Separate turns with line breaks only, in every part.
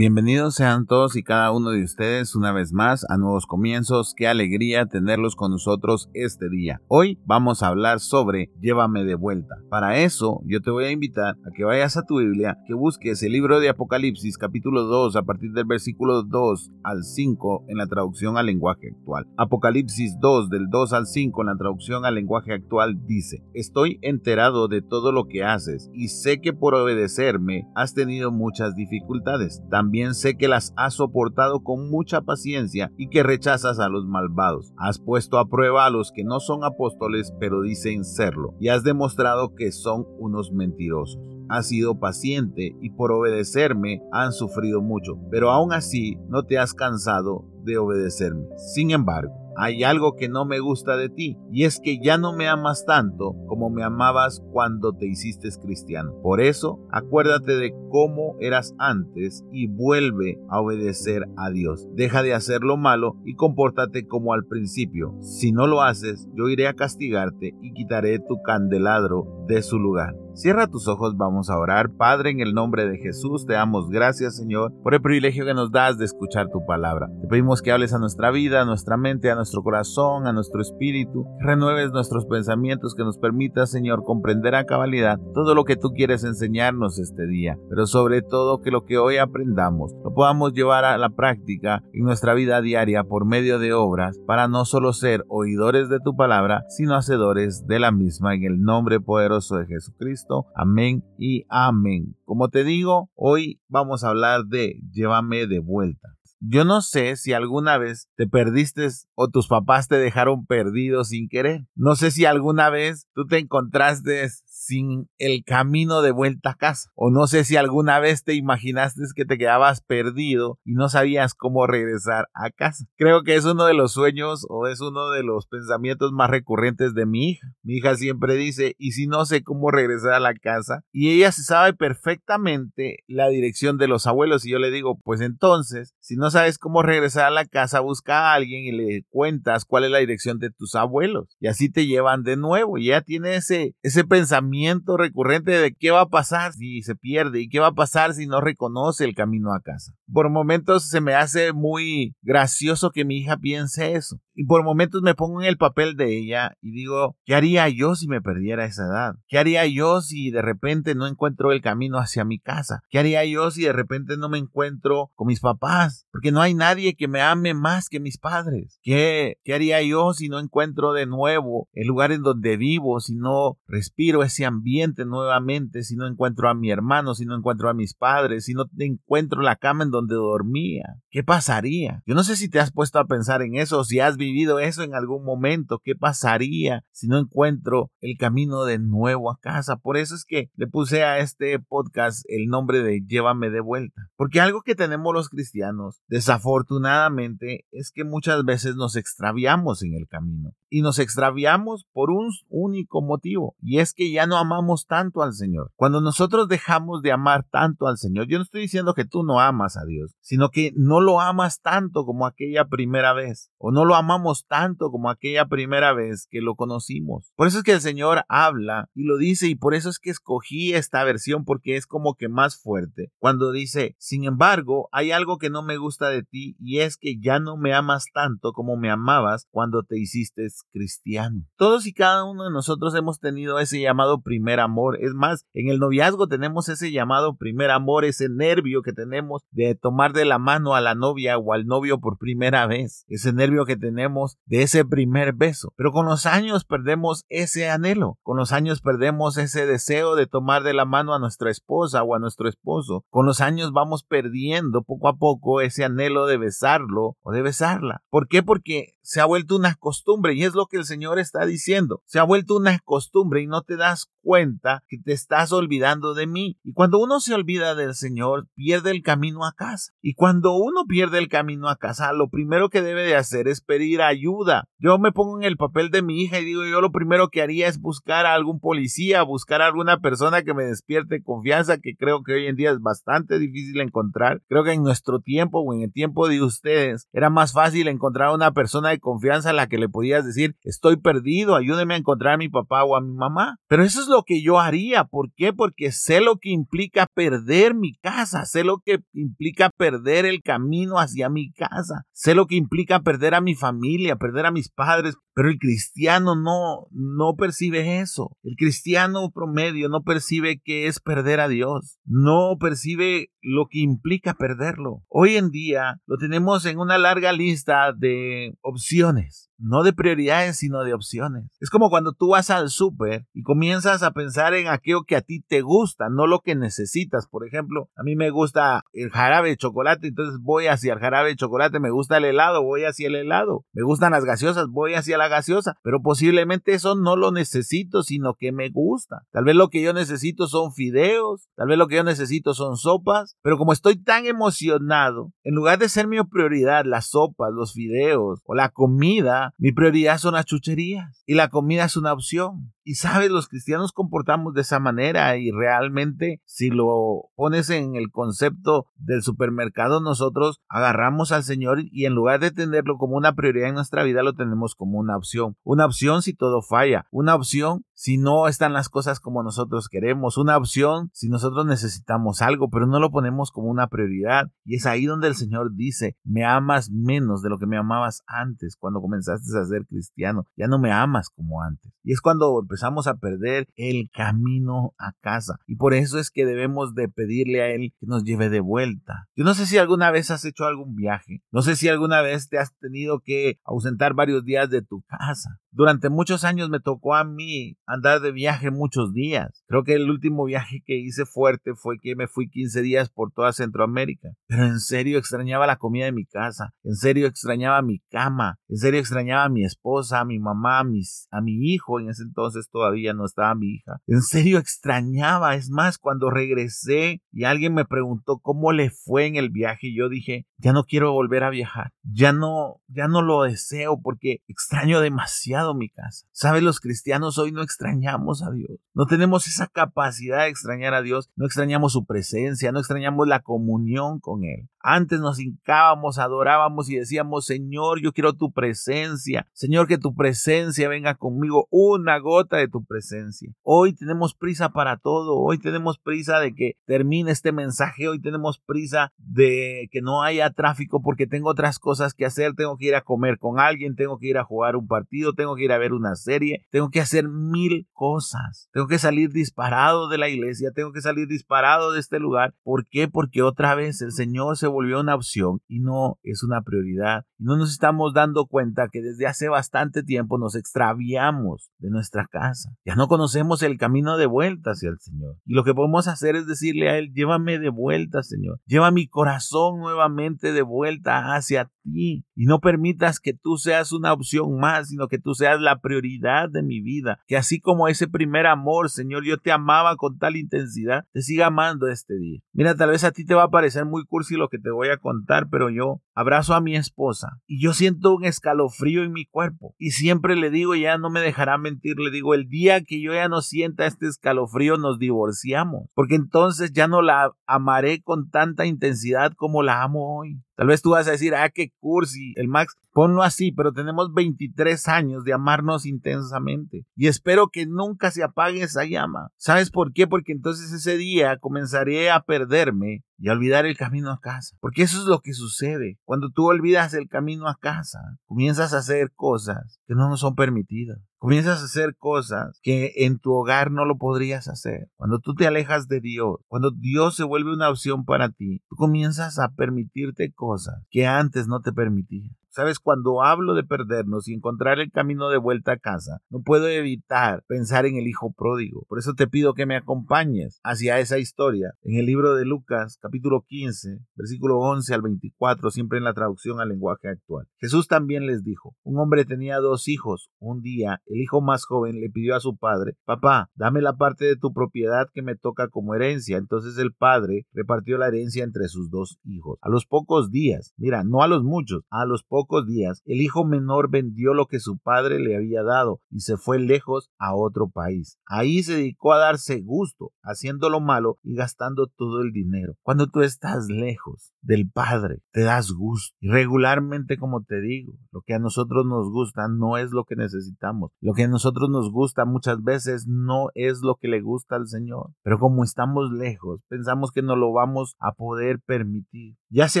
Bienvenidos sean todos y cada uno de ustedes una vez más a Nuevos Comienzos. Qué alegría tenerlos con nosotros este día. Hoy vamos a hablar sobre Llévame de vuelta. Para eso yo te voy a invitar a que vayas a tu Biblia, que busques el libro de Apocalipsis capítulo 2 a partir del versículo 2 al 5 en la traducción al lenguaje actual. Apocalipsis 2 del 2 al 5 en la traducción al lenguaje actual dice, Estoy enterado de todo lo que haces y sé que por obedecerme has tenido muchas dificultades. También también sé que las has soportado con mucha paciencia y que rechazas a los malvados. Has puesto a prueba a los que no son apóstoles pero dicen serlo y has demostrado que son unos mentirosos. Has sido paciente y por obedecerme han sufrido mucho, pero aún así no te has cansado de obedecerme. Sin embargo, hay algo que no me gusta de ti, y es que ya no me amas tanto como me amabas cuando te hiciste cristiano. Por eso, acuérdate de cómo eras antes y vuelve a obedecer a Dios. Deja de hacer lo malo y compórtate como al principio. Si no lo haces, yo iré a castigarte y quitaré tu candelabro de su lugar. Cierra tus ojos, vamos a orar. Padre, en el nombre de Jesús, te damos gracias, Señor, por el privilegio que nos das de escuchar tu palabra. Te pedimos que hables a nuestra vida, a nuestra mente, a nuestro corazón, a nuestro espíritu, renueves nuestros pensamientos, que nos permita, Señor, comprender a cabalidad todo lo que tú quieres enseñarnos este día, pero sobre todo que lo que hoy aprendamos lo podamos llevar a la práctica en nuestra vida diaria por medio de obras, para no solo ser oidores de tu palabra, sino hacedores de la misma en el nombre poderoso de Jesucristo Amén y amén. Como te digo, hoy vamos a hablar de llévame de vuelta. Yo no sé si alguna vez te perdiste o tus papás te dejaron perdido sin querer. No sé si alguna vez tú te encontraste sin el camino de vuelta a casa. O no sé si alguna vez te imaginaste que te quedabas perdido y no sabías cómo regresar a casa. Creo que es uno de los sueños o es uno de los pensamientos más recurrentes de mi hija. Mi hija siempre dice, ¿y si no sé cómo regresar a la casa? Y ella se sabe perfectamente la dirección de los abuelos y yo le digo, pues entonces, si no sabes cómo regresar a la casa, busca a alguien y le cuentas cuál es la dirección de tus abuelos. Y así te llevan de nuevo. Y ella tiene ese, ese pensamiento recurrente de qué va a pasar si se pierde y qué va a pasar si no reconoce el camino a casa. Por momentos se me hace muy gracioso que mi hija piense eso. Y por momentos me pongo en el papel de ella y digo, ¿qué haría yo si me perdiera esa edad? ¿Qué haría yo si de repente no encuentro el camino hacia mi casa? ¿Qué haría yo si de repente no me encuentro con mis papás? Porque no hay nadie que me ame más que mis padres. ¿Qué, qué haría yo si no encuentro de nuevo el lugar en donde vivo, si no respiro ese ambiente nuevamente, si no encuentro a mi hermano, si no encuentro a mis padres, si no encuentro la cama en donde dormía? ¿Qué pasaría? Yo no sé si te has puesto a pensar en eso, si has vivido eso en algún momento. ¿Qué pasaría si no encuentro el camino de nuevo a casa? Por eso es que le puse a este podcast el nombre de Llévame de vuelta. Porque algo que tenemos los cristianos, desafortunadamente, es que muchas veces nos extraviamos en el camino. Y nos extraviamos por un único motivo, y es que ya no amamos tanto al Señor. Cuando nosotros dejamos de amar tanto al Señor, yo no estoy diciendo que tú no amas a Dios, sino que no lo amas tanto como aquella primera vez, o no lo amamos tanto como aquella primera vez que lo conocimos. Por eso es que el Señor habla y lo dice, y por eso es que escogí esta versión, porque es como que más fuerte. Cuando dice, sin embargo, hay algo que no me gusta de ti, y es que ya no me amas tanto como me amabas cuando te hiciste cristiano. Todos y cada uno de nosotros hemos tenido ese llamado primer amor. Es más, en el noviazgo tenemos ese llamado primer amor, ese nervio que tenemos de tomar de la mano a la novia o al novio por primera vez, ese nervio que tenemos de ese primer beso. Pero con los años perdemos ese anhelo, con los años perdemos ese deseo de tomar de la mano a nuestra esposa o a nuestro esposo. Con los años vamos perdiendo poco a poco ese anhelo de besarlo o de besarla. ¿Por qué? Porque se ha vuelto una costumbre y es lo que el Señor está diciendo. Se ha vuelto una costumbre y no te das cuenta que te estás olvidando de mí. Y cuando uno se olvida del Señor, pierde el camino a casa. Y cuando uno pierde el camino a casa, lo primero que debe de hacer es pedir ayuda. Yo me pongo en el papel de mi hija y digo, yo lo primero que haría es buscar a algún policía, buscar a alguna persona que me despierte confianza, que creo que hoy en día es bastante difícil encontrar. Creo que en nuestro tiempo o en el tiempo de ustedes era más fácil encontrar a una persona de confianza a la que le podías decir, estoy perdido, ayúdeme a encontrar a mi papá o a mi mamá. Pero eso es lo que yo haría. ¿Por qué? Porque sé lo que implica perder mi casa, sé lo que implica perder el camino hacia mi casa, sé lo que implica perder a mi familia, perder a mis padres, pero el cristiano no, no percibe eso. El cristiano promedio no percibe que es perder a Dios. No percibe lo que implica perderlo. Hoy en día lo tenemos en una larga lista de opciones no de prioridades, sino de opciones. Es como cuando tú vas al súper y comienzas a pensar en aquello que a ti te gusta, no lo que necesitas. Por ejemplo, a mí me gusta el jarabe de chocolate, entonces voy hacia el jarabe de chocolate, me gusta el helado, voy hacia el helado. Me gustan las gaseosas, voy hacia la gaseosa, pero posiblemente eso no lo necesito, sino que me gusta. Tal vez lo que yo necesito son fideos, tal vez lo que yo necesito son sopas, pero como estoy tan emocionado, en lugar de ser mi prioridad las sopas, los fideos o la comida, mi prioridad son las chucherías y la comida es una opción. Y sabes, los cristianos comportamos de esa manera y realmente si lo pones en el concepto del supermercado, nosotros agarramos al Señor y en lugar de tenerlo como una prioridad en nuestra vida, lo tenemos como una opción. Una opción si todo falla, una opción si no están las cosas como nosotros queremos, una opción si nosotros necesitamos algo, pero no lo ponemos como una prioridad. Y es ahí donde el Señor dice, me amas menos de lo que me amabas antes cuando comenzaste a ser cristiano, ya no me amas como antes. Y es cuando empezamos a perder el camino a casa. Y por eso es que debemos de pedirle a Él que nos lleve de vuelta. Yo no sé si alguna vez has hecho algún viaje. No sé si alguna vez te has tenido que ausentar varios días de tu casa. Durante muchos años me tocó a mí andar de viaje muchos días. Creo que el último viaje que hice fuerte fue que me fui 15 días por toda Centroamérica. Pero en serio extrañaba la comida de mi casa. En serio extrañaba mi cama. En serio extrañaba a mi esposa, a mi mamá, a, mis, a mi hijo. En ese entonces todavía no estaba mi hija. En serio extrañaba. Es más, cuando regresé y alguien me preguntó cómo le fue en el viaje, yo dije, ya no quiero volver a viajar. Ya no, ya no lo deseo porque extraño demasiado mi casa. Los cristianos hoy no extrañamos a Dios. No tenemos esa capacidad de extrañar a Dios. No extrañamos su presencia, no extrañamos la comunión con Él. Antes nos hincábamos, adorábamos y decíamos, Señor, yo quiero tu presencia. Señor, que tu presencia venga conmigo. Una gota de tu presencia. Hoy tenemos prisa para todo. Hoy tenemos prisa de que termine este mensaje. Hoy tenemos prisa de que no haya tráfico porque tengo otras cosas que hacer. Tengo que ir a comer con alguien. Tengo que ir a jugar un partido. Tengo que ir a ver una serie. Tengo que hacer mil cosas. Tengo que salir disparado de la iglesia. Tengo que salir disparado de este lugar. ¿Por qué? Porque otra vez el Señor se volvió una opción y no es una prioridad. No nos estamos dando cuenta que desde hace bastante tiempo nos extraviamos de nuestra casa. Ya no conocemos el camino de vuelta hacia el Señor. Y lo que podemos hacer es decirle a Él, llévame de vuelta, Señor. Lleva mi corazón nuevamente de vuelta hacia ti. Y no permitas que tú seas una opción más, sino que tú seas la prioridad de mi vida. Que así como ese primer amor, Señor, yo te amaba con tal intensidad, te siga amando este día. Mira, tal vez a ti te va a parecer muy cursi lo que te voy a contar, pero yo abrazo a mi esposa y yo siento un escalofrío en mi cuerpo. Y siempre le digo, ya no me dejará mentir, le digo, el día que yo ya no sienta este escalofrío nos divorciamos, porque entonces ya no la amaré con tanta intensidad como la amo hoy. Tal vez tú vas a decir, ah, qué cursi, el Max, ponlo así, pero tenemos 23 años de amarnos intensamente y espero que nunca se apague esa llama. ¿Sabes por qué? Porque entonces ese día comenzaré a perderme y a olvidar el camino a casa. Porque eso es lo que sucede. Cuando tú olvidas el camino a casa, comienzas a hacer cosas que no nos son permitidas. Comienzas a hacer cosas que en tu hogar no lo podrías hacer. Cuando tú te alejas de Dios, cuando Dios se vuelve una opción para ti, tú comienzas a permitirte cosas que antes no te permitías. Sabes, cuando hablo de perdernos y encontrar el camino de vuelta a casa, no puedo evitar pensar en el hijo pródigo. Por eso te pido que me acompañes hacia esa historia en el libro de Lucas, capítulo 15, versículo 11 al 24, siempre en la traducción al lenguaje actual. Jesús también les dijo, un hombre tenía dos hijos. Un día, el hijo más joven le pidió a su padre, papá, dame la parte de tu propiedad que me toca como herencia. Entonces el padre repartió la herencia entre sus dos hijos. A los pocos días, mira, no a los muchos, a los pocos días, el hijo menor vendió lo que su padre le había dado y se fue lejos a otro país. Ahí se dedicó a darse gusto, haciendo lo malo y gastando todo el dinero. Cuando tú estás lejos del Padre, te das gusto. Y regularmente, como te digo, lo que a nosotros nos gusta no es lo que necesitamos. Lo que a nosotros nos gusta muchas veces no es lo que le gusta al Señor. Pero como estamos lejos, pensamos que no lo vamos a poder permitir. Ya se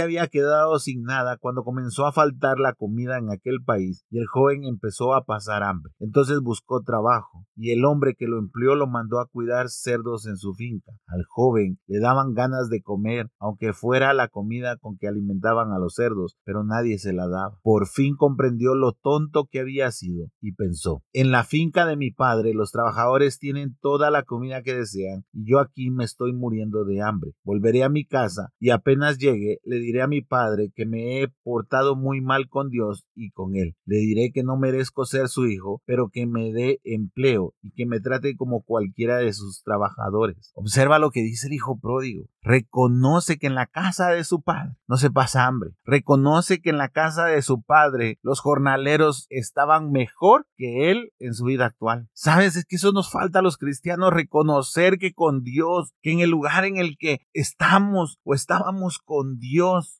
había quedado sin nada cuando comenzó a faltar la comida en aquel país y el joven empezó a pasar hambre. Entonces buscó trabajo y el hombre que lo empleó lo mandó a cuidar cerdos en su finca. Al joven le daban ganas de comer, aunque fuera la comida con que alimentaban a los cerdos, pero nadie se la daba. Por fin comprendió lo tonto que había sido y pensó, en la finca de mi padre los trabajadores tienen toda la comida que desean y yo aquí me estoy muriendo de hambre. Volveré a mi casa y apenas llegue le diré a mi padre que me he portado muy mal con Dios y con él. Le diré que no merezco ser su hijo, pero que me dé empleo y que me trate como cualquiera de sus trabajadores. Observa lo que dice el hijo pródigo. Reconoce que en la casa de su padre no se pasa hambre. Reconoce que en la casa de su padre los jornaleros estaban mejor que él en su vida actual. Sabes, es que eso nos falta a los cristianos, reconocer que con Dios, que en el lugar en el que estamos o estábamos con Dios,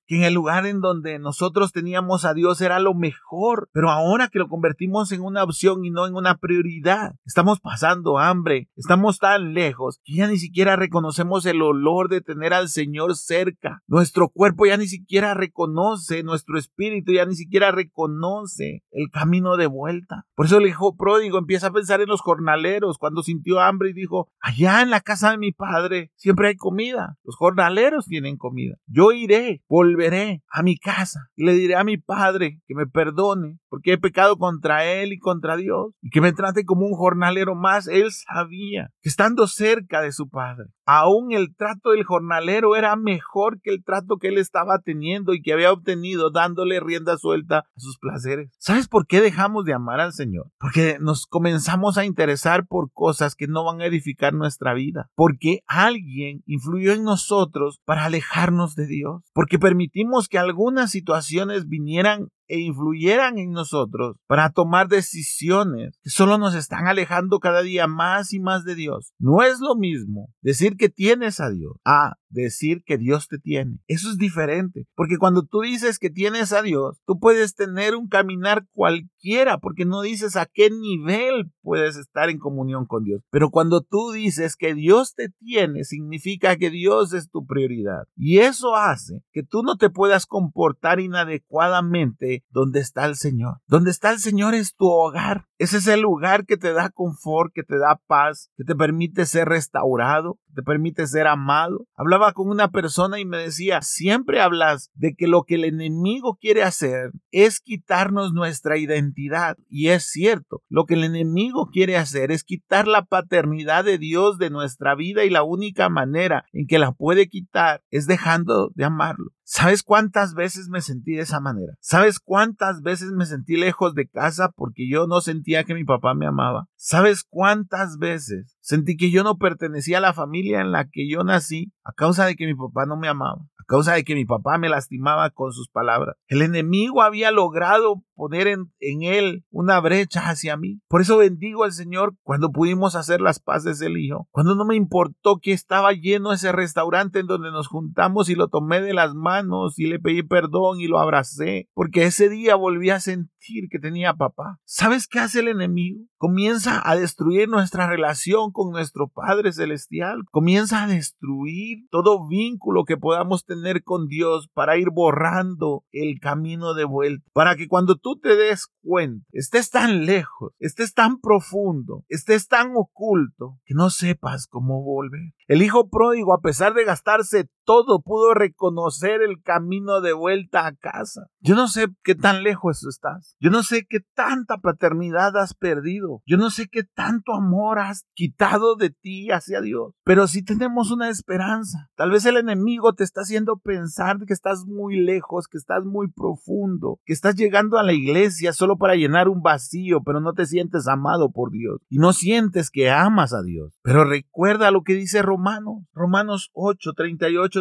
que en el lugar en donde nosotros teníamos a Dios era lo mejor, pero ahora que lo convertimos en una opción y no en una prioridad, estamos pasando hambre, estamos tan lejos que ya ni siquiera reconocemos el olor de tener al Señor cerca. Nuestro cuerpo ya ni siquiera reconoce, nuestro espíritu ya ni siquiera reconoce el camino de vuelta. Por eso el hijo pródigo empieza a pensar en los jornaleros cuando sintió hambre y dijo, allá en la casa de mi padre siempre hay comida, los jornaleros tienen comida. Yo iré, volveré a mi casa y le diré a mi padre que me perdone porque he pecado contra él y contra Dios y que me trate como un jornalero más. Él sabía que estando cerca de su padre, aún el trato del jornalero era mejor que el trato que él estaba teniendo y que había obtenido dándole rienda suelta a sus placeres. ¿Sabes por qué dejamos de amar al Señor? Porque nos comenzamos a interesar por cosas que no van a edificar nuestra vida. Porque alguien influyó en nosotros para alejarnos de Dios. Porque permitimos que algunas situaciones vinieran e influyeran en nosotros para tomar decisiones que solo nos están alejando cada día más y más de Dios. No es lo mismo decir que tienes a Dios a decir que Dios te tiene. Eso es diferente, porque cuando tú dices que tienes a Dios, tú puedes tener un caminar cualquiera, porque no dices a qué nivel puedes estar en comunión con Dios. Pero cuando tú dices que Dios te tiene, significa que Dios es tu prioridad. Y eso hace que tú no te puedas comportar inadecuadamente donde está el Señor. Donde está el Señor es tu hogar. Ese es el lugar que te da confort, que te da paz, que te permite ser restaurado, te permite ser amado. Con una persona y me decía, siempre hablas de que lo que el enemigo quiere hacer es quitarnos nuestra identidad. Y es cierto, lo que el enemigo quiere hacer es quitar la paternidad de Dios de nuestra vida y la única manera en que la puede quitar es dejando de amarlo. ¿Sabes cuántas veces me sentí de esa manera? ¿Sabes cuántas veces me sentí lejos de casa porque yo no sentía que mi papá me amaba? ¿Sabes cuántas veces sentí que yo no pertenecía a la familia en la que yo nací de que mi papá no me amaba? A causa de que mi papá me lastimaba con sus palabras. El enemigo había logrado poner en, él una brecha hacia mí. Por eso bendigo al Señor cuando pudimos hacer las paces del Hijo. Cuando no me importó que estaba lleno ese restaurante en donde nos juntamos y lo tomé de las manos y le pedí perdón y lo abracé. Porque ese día volví a sentir que tenía papá. ¿Sabes qué hace el enemigo? Comienza a destruir nuestra relación con nuestro Padre Celestial. Comienza a destruir todo vínculo que podamos tener con Dios para ir borrando el camino de vuelta. Para que cuando tú te des cuenta, estés tan lejos, estés tan profundo, estés tan oculto, que no sepas cómo volver. El hijo pródigo, a pesar de gastarse todo pudo reconocer el camino de vuelta a casa. Yo no sé qué tan lejos estás. Yo no sé qué tanta paternidad has perdido. Yo no sé qué tanto amor has quitado de ti hacia Dios. Pero si tenemos una esperanza. Tal vez el enemigo te está haciendo pensar que estás muy lejos, que estás muy profundo, que estás llegando a la iglesia solo para llenar un vacío, pero no te sientes amado por Dios y no sientes que amas a Dios. Pero recuerda lo que dice Romanos. Romanos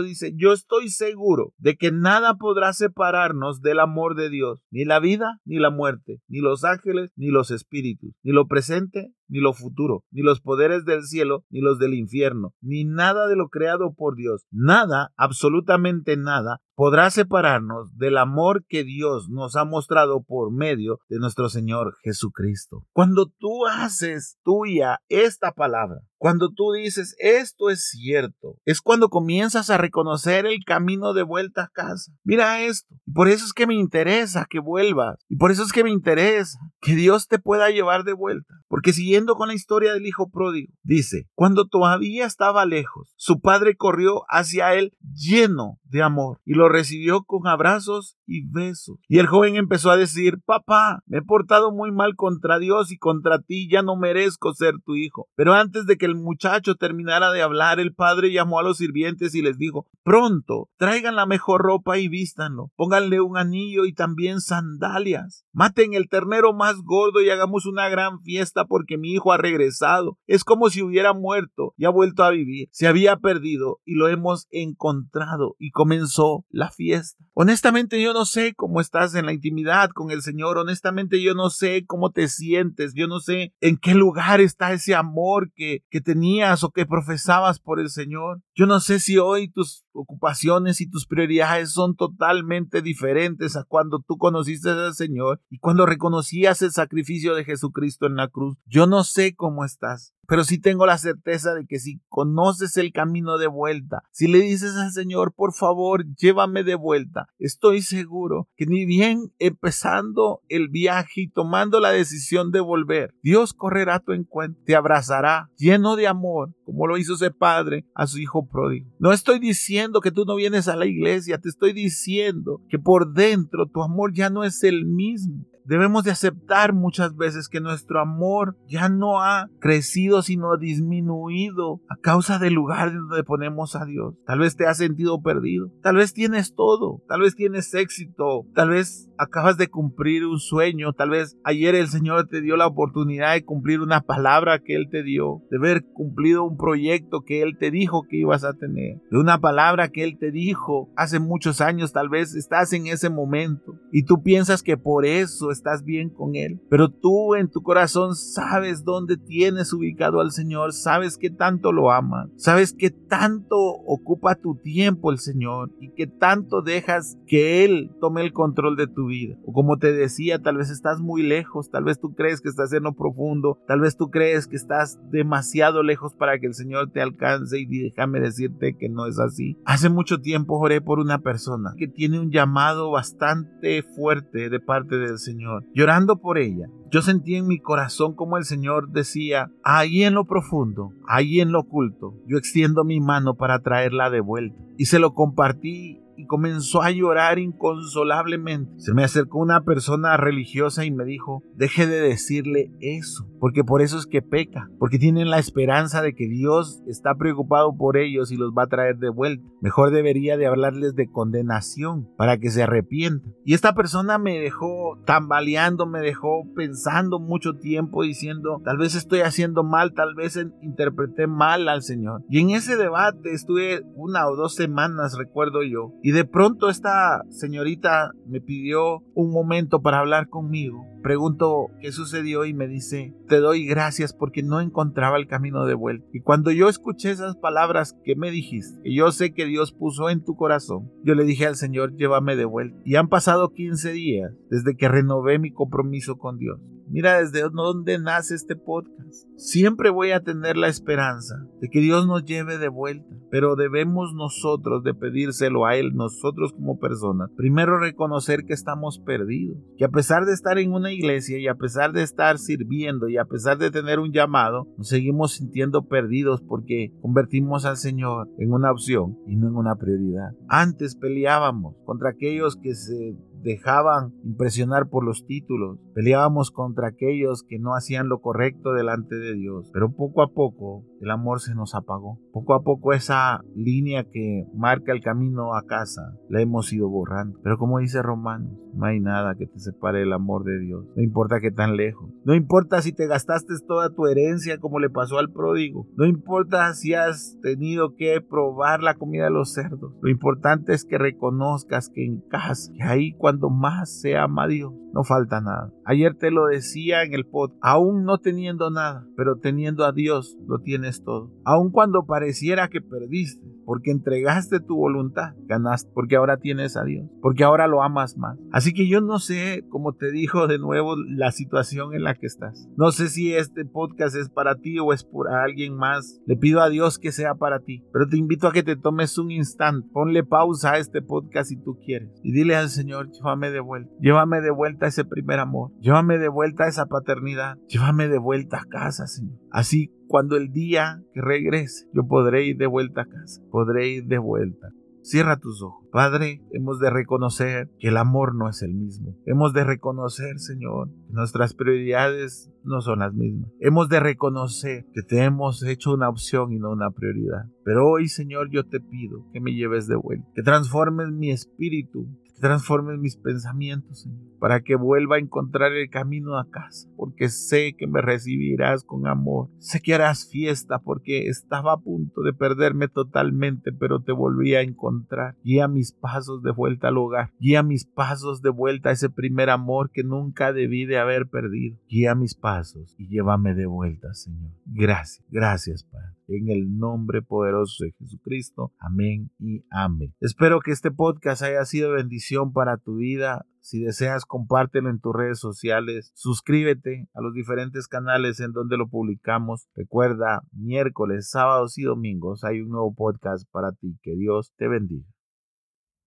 8:38 dice, yo estoy seguro de que nada podrá separarnos del amor de Dios, ni la vida, ni la muerte, ni los ángeles, ni los espíritus, ni lo presente, ni lo futuro, ni los poderes del cielo, ni los del infierno, ni nada de lo creado por Dios. Nada, absolutamente nada, podrá separarnos del amor que Dios nos ha mostrado por medio de nuestro Señor Jesucristo. Cuando tú haces tuya esta palabra, cuando tú dices esto es cierto, es cuando comienzas a reconocer el camino de vuelta a casa. Mira esto. Por eso es que me interesa que vuelvas. Y por eso es que me interesa que Dios te pueda llevar de vuelta. Porque siguiendo con la historia del hijo pródigo, dice, cuando todavía estaba lejos, su padre corrió hacia él lleno amor y lo recibió con abrazos y besos. Y el joven empezó a decir, papá, me he portado muy mal contra Dios y contra ti, ya no merezco ser tu hijo. Pero antes de que el muchacho terminara de hablar, el padre llamó a los sirvientes y les dijo, pronto, traigan la mejor ropa y vístanlo, pónganle un anillo y también sandalias, maten el ternero más gordo y hagamos una gran fiesta porque mi hijo ha regresado. Es como si hubiera muerto y ha vuelto a vivir. Se había perdido y lo hemos encontrado y comenzó la fiesta. Honestamente yo no sé cómo estás en la intimidad con el Señor, honestamente yo no sé cómo te sientes, yo no sé en qué lugar está ese amor que, que tenías o que profesabas por el Señor. Yo no sé si hoy tus ocupaciones y tus prioridades son totalmente diferentes a cuando tú conociste al Señor y cuando reconocías el sacrificio de Jesucristo en la cruz. Yo no sé cómo estás, pero sí tengo la certeza de que si conoces el camino de vuelta, si le dices al Señor, por favor, llévame de vuelta, estoy seguro que ni bien empezando el viaje y tomando la decisión de volver, Dios correrá a tu encuentro, te abrazará lleno de amor, como lo hizo ese padre a su hijo pródigo. No estoy diciendo que tú no vienes a la iglesia, te estoy diciendo que por dentro tu amor ya no es el mismo. Debemos de aceptar muchas veces que nuestro amor ya no ha crecido sino disminuido a causa del lugar donde ponemos a Dios. Tal vez te has sentido perdido, tal vez tienes todo, tal vez tienes éxito, tal vez acabas de cumplir un sueño, tal vez ayer el Señor te dio la oportunidad de cumplir una palabra que Él te dio, de haber cumplido un proyecto que Él te dijo que ibas a tener, de una palabra que Él te dijo hace muchos años, tal vez estás en ese momento y tú piensas que por eso estás bien con Él. Pero tú en tu corazón sabes dónde tienes ubicado al Señor, sabes que tanto lo amas, sabes que tanto ocupa tu tiempo el Señor y que tanto dejas que Él tome el control de tu vida. O como te decía, tal vez estás muy lejos, tal vez tú crees que estás en lo profundo, tal vez tú crees que estás demasiado lejos para que el Señor te alcance y déjame decirte que no es así. Hace mucho tiempo oré por una persona que tiene un llamado bastante fuerte de parte del Señor Llorando por ella, yo sentí en mi corazón como el Señor decía, ahí en lo profundo, ahí en lo oculto, yo extiendo mi mano para traerla de vuelta. Y se lo compartí y comenzó a llorar inconsolablemente. Se me acercó una persona religiosa y me dijo, deje de decirle eso, porque por eso es que peca, porque tienen la esperanza de que Dios está preocupado por ellos y los va a traer de vuelta. Mejor debería de hablarles de condenación para que se arrepientan. Y esta persona me dejó tambaleando, me dejó pensando mucho tiempo diciendo, tal vez estoy haciendo mal, tal vez interpreté mal al Señor. Y en ese debate estuve una o dos semanas, recuerdo yo, y de pronto esta señorita me pidió un momento para hablar conmigo. Pregunto qué sucedió y me dice, te doy gracias porque no encontraba el camino de vuelta. Y cuando yo escuché esas palabras que me dijiste, que yo sé que Dios puso en tu corazón, yo le dije al Señor, llévame de vuelta. Y han pasado 15 días desde que renové mi compromiso con Dios. Mira desde dónde nace este podcast. Siempre voy a tener la esperanza de que Dios nos lleve de vuelta, pero debemos nosotros de pedírselo a Él, nosotros como personas. Primero reconocer que estamos perdidos, que a pesar de estar en una iglesia y a pesar de estar sirviendo y a pesar de tener un llamado, nos seguimos sintiendo perdidos porque convertimos al Señor en una opción y no en una prioridad. Antes peleábamos contra aquellos que se dejaban impresionar por los títulos, peleábamos contra aquellos que no hacían lo correcto delante de Dios, pero poco a poco el amor se nos apagó. Poco a poco esa línea que marca el camino a casa la hemos ido borrando. Pero como dice Romanos, no hay nada que te separe del amor de Dios. No importa que tan lejos. No importa si te gastaste toda tu herencia como le pasó al pródigo. No importa si has tenido que probar la comida de los cerdos. Lo importante es que reconozcas que en casa, que ahí cuando más se ama a Dios, no falta nada. Ayer te lo decía en el pod, aún no teniendo nada, pero teniendo a Dios, lo tienes todo. Aun cuando pareciera que perdiste, porque entregaste tu voluntad, ganaste, porque ahora tienes a Dios, porque ahora lo amas más. Así que yo no sé, como te dijo de nuevo, la situación en la que estás. No sé si este podcast es para ti o es para alguien más. Le pido a Dios que sea para ti, pero te invito a que te tomes un instante, ponle pausa a este podcast si tú quieres y dile al Señor, llévame de vuelta, llévame de vuelta ese primer amor, llévame de vuelta esa paternidad, llévame de vuelta a casa, Señor. Así cuando el día que regrese, yo podré ir de vuelta a casa, podré ir de vuelta. Cierra tus ojos. Padre, hemos de reconocer que el amor no es el mismo. Hemos de reconocer, Señor, que nuestras prioridades no son las mismas. Hemos de reconocer que te hemos hecho una opción y no una prioridad. Pero hoy, Señor, yo te pido que me lleves de vuelta, que transformes mi espíritu, que transformes mis pensamientos, Señor, para que vuelva a encontrar el camino a casa, porque sé que me recibirás con amor. Sé que harás fiesta porque estaba a punto de perderme totalmente, pero te volví a encontrar. Guía mis pasos de vuelta al hogar. Guía mis pasos de vuelta a ese primer amor que nunca debí de haber perdido. Guía mis pasos y llévame de vuelta, Señor. Gracias, gracias, Padre. En el nombre poderoso de Jesucristo. Amén y amén. Espero que este podcast haya sido bendición para tu vida. Si deseas, compártelo en tus redes sociales. Suscríbete a los diferentes canales en donde lo publicamos. Recuerda, miércoles, sábados y domingos hay un nuevo podcast para ti. Que Dios te bendiga.